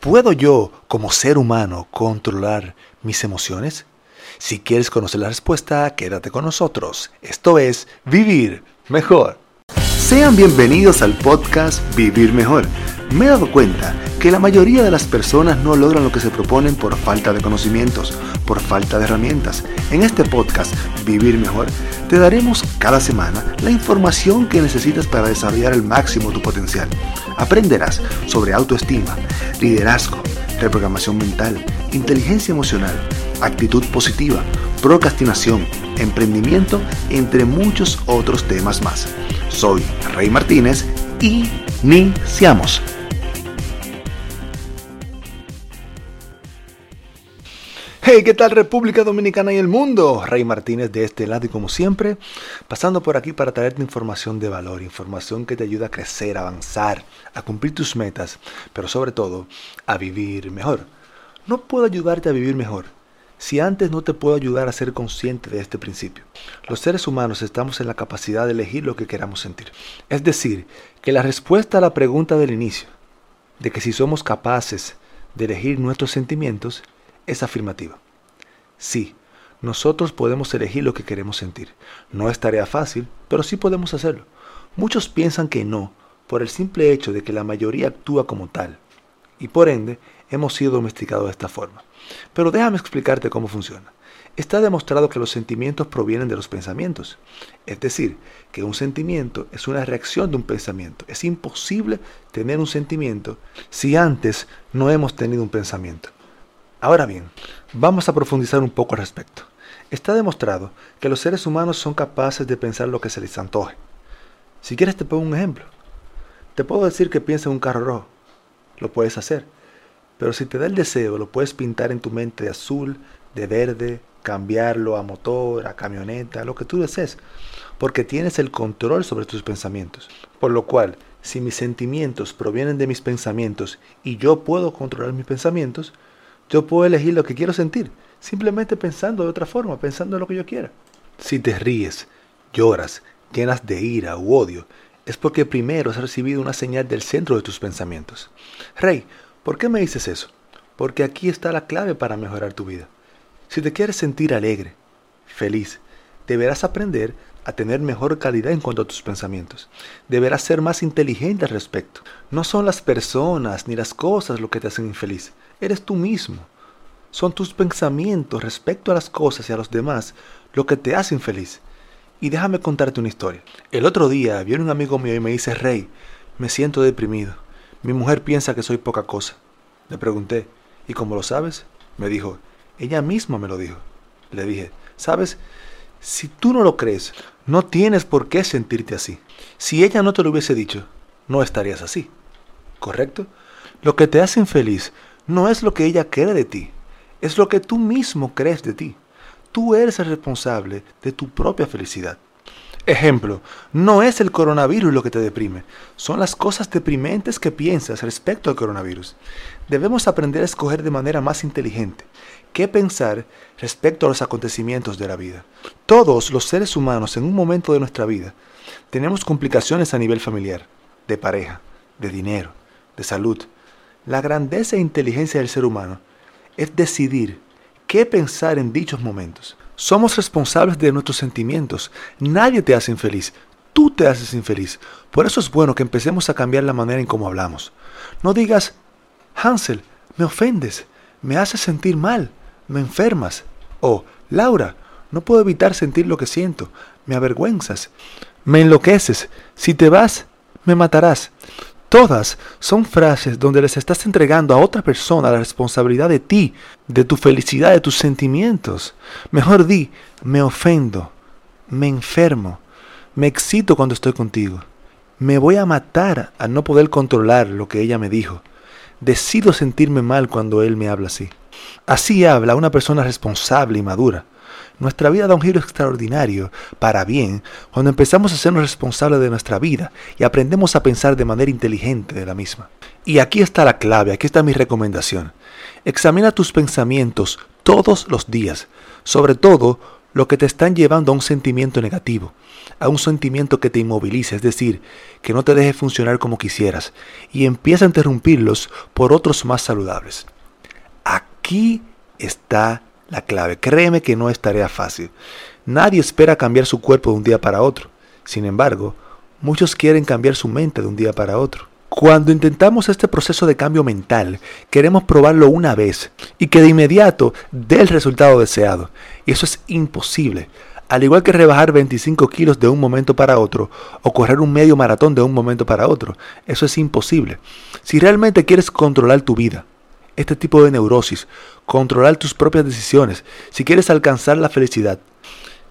¿Puedo yo, como ser humano, controlar mis emociones? Si quieres conocer la respuesta, quédate con nosotros. Esto es Vivir Mejor. Sean bienvenidos al podcast Vivir Mejor. Me he dado cuenta que la mayoría de las personas no logran lo que se proponen por falta de conocimientos, por falta de herramientas. En este podcast Vivir Mejor te daremos cada semana la información que necesitas para desarrollar al máximo tu potencial. Aprenderás sobre autoestima, liderazgo, reprogramación mental, inteligencia emocional, actitud positiva, procrastinación, emprendimiento, entre muchos otros temas más. Soy Rey Martínez y iniciamos. Hey, ¿qué tal República Dominicana y el mundo? Rey Martínez de este lado y como siempre, pasando por aquí para traerte información de valor, información que te ayuda a crecer, a avanzar, a cumplir tus metas, pero sobre todo a vivir mejor. No puedo ayudarte a vivir mejor si antes no te puedo ayudar a ser consciente de este principio. Los seres humanos estamos en la capacidad de elegir lo que queramos sentir. Es decir, que la respuesta a la pregunta del inicio, de que si somos capaces de elegir nuestros sentimientos, es afirmativa. Sí, nosotros podemos elegir lo que queremos sentir. No es tarea fácil, pero sí podemos hacerlo. Muchos piensan que no, por el simple hecho de que la mayoría actúa como tal, y por ende hemos sido domesticados de esta forma. Pero déjame explicarte cómo funciona. Está demostrado que los sentimientos provienen de los pensamientos. Es decir, que un sentimiento es una reacción de un pensamiento. Es imposible tener un sentimiento si antes no hemos tenido un pensamiento. Ahora bien, vamos a profundizar un poco al respecto. Está demostrado que los seres humanos son capaces de pensar lo que se les antoje. Si quieres te pongo un ejemplo. Te puedo decir que piensa en un carro rojo. Lo puedes hacer. Pero si te da el deseo, lo puedes pintar en tu mente de azul, de verde, cambiarlo a motor, a camioneta, lo que tú desees. Porque tienes el control sobre tus pensamientos. Por lo cual, si mis sentimientos provienen de mis pensamientos y yo puedo controlar mis pensamientos, yo puedo elegir lo que quiero sentir, simplemente pensando de otra forma, pensando en lo que yo quiera. Si te ríes, lloras, llenas de ira u odio, es porque primero has recibido una señal del centro de tus pensamientos. Rey, ¿por qué me dices eso? Porque aquí está la clave para mejorar tu vida. Si te quieres sentir alegre, feliz, deberás aprender a tener mejor calidad en cuanto a tus pensamientos. Deberás ser más inteligente al respecto. No son las personas ni las cosas lo que te hacen infeliz, eres tú mismo. Son tus pensamientos respecto a las cosas y a los demás lo que te hacen feliz. Y déjame contarte una historia. El otro día viene un amigo mío y me dice, Rey, me siento deprimido. Mi mujer piensa que soy poca cosa. Le pregunté, ¿y cómo lo sabes? Me dijo, ella misma me lo dijo. Le dije, ¿sabes? Si tú no lo crees, no tienes por qué sentirte así. Si ella no te lo hubiese dicho, no estarías así. ¿Correcto? Lo que te hace infeliz no es lo que ella cree de ti, es lo que tú mismo crees de ti. Tú eres el responsable de tu propia felicidad. Ejemplo, no es el coronavirus lo que te deprime, son las cosas deprimentes que piensas respecto al coronavirus. Debemos aprender a escoger de manera más inteligente qué pensar respecto a los acontecimientos de la vida. Todos los seres humanos en un momento de nuestra vida tenemos complicaciones a nivel familiar, de pareja, de dinero, de salud, la grandeza e inteligencia del ser humano es decidir qué pensar en dichos momentos. Somos responsables de nuestros sentimientos. Nadie te hace infeliz. Tú te haces infeliz. Por eso es bueno que empecemos a cambiar la manera en cómo hablamos. No digas, Hansel, me ofendes, me haces sentir mal, me enfermas. O, Laura, no puedo evitar sentir lo que siento, me avergüenzas, me enloqueces. Si te vas, me matarás. Todas son frases donde les estás entregando a otra persona la responsabilidad de ti, de tu felicidad, de tus sentimientos. Mejor di, me ofendo, me enfermo, me excito cuando estoy contigo. Me voy a matar al no poder controlar lo que ella me dijo. Decido sentirme mal cuando él me habla así. Así habla una persona responsable y madura. Nuestra vida da un giro extraordinario, para bien, cuando empezamos a sernos responsables de nuestra vida y aprendemos a pensar de manera inteligente de la misma. Y aquí está la clave, aquí está mi recomendación. Examina tus pensamientos todos los días, sobre todo lo que te están llevando a un sentimiento negativo, a un sentimiento que te inmoviliza, es decir, que no te deje funcionar como quisieras, y empieza a interrumpirlos por otros más saludables. Aquí está la clave. Créeme que no es tarea fácil. Nadie espera cambiar su cuerpo de un día para otro. Sin embargo, muchos quieren cambiar su mente de un día para otro. Cuando intentamos este proceso de cambio mental, queremos probarlo una vez y que de inmediato dé el resultado deseado. Y eso es imposible. Al igual que rebajar 25 kilos de un momento para otro o correr un medio maratón de un momento para otro, eso es imposible. Si realmente quieres controlar tu vida, este tipo de neurosis, controlar tus propias decisiones, si quieres alcanzar la felicidad,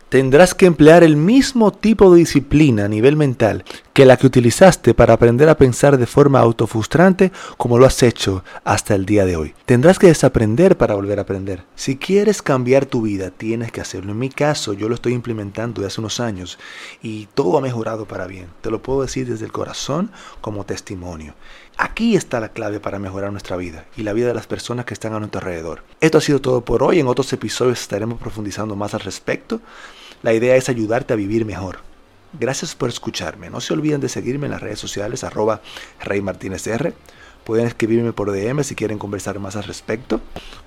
tendrás que emplear el mismo tipo de disciplina a nivel mental que la que utilizaste para aprender a pensar de forma autofrustrante como lo has hecho hasta el día de hoy. Tendrás que desaprender para volver a aprender. Si quieres cambiar tu vida, tienes que hacerlo. En mi caso, yo lo estoy implementando desde hace unos años y todo ha mejorado para bien. Te lo puedo decir desde el corazón como testimonio. Aquí está la clave para mejorar nuestra vida y la vida de las personas que están a nuestro alrededor. Esto ha sido todo por hoy. En otros episodios estaremos profundizando más al respecto. La idea es ayudarte a vivir mejor. Gracias por escucharme. No se olviden de seguirme en las redes sociales arroba Rey Martínez. Pueden escribirme por DM si quieren conversar más al respecto.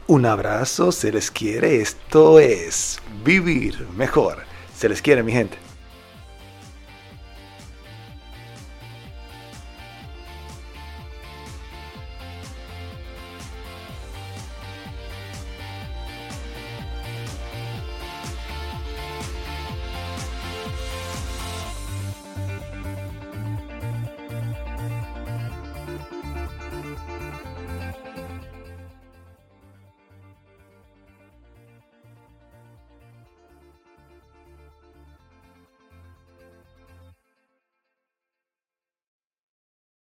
Un abrazo, se les quiere. Esto es vivir mejor. Se les quiere, mi gente.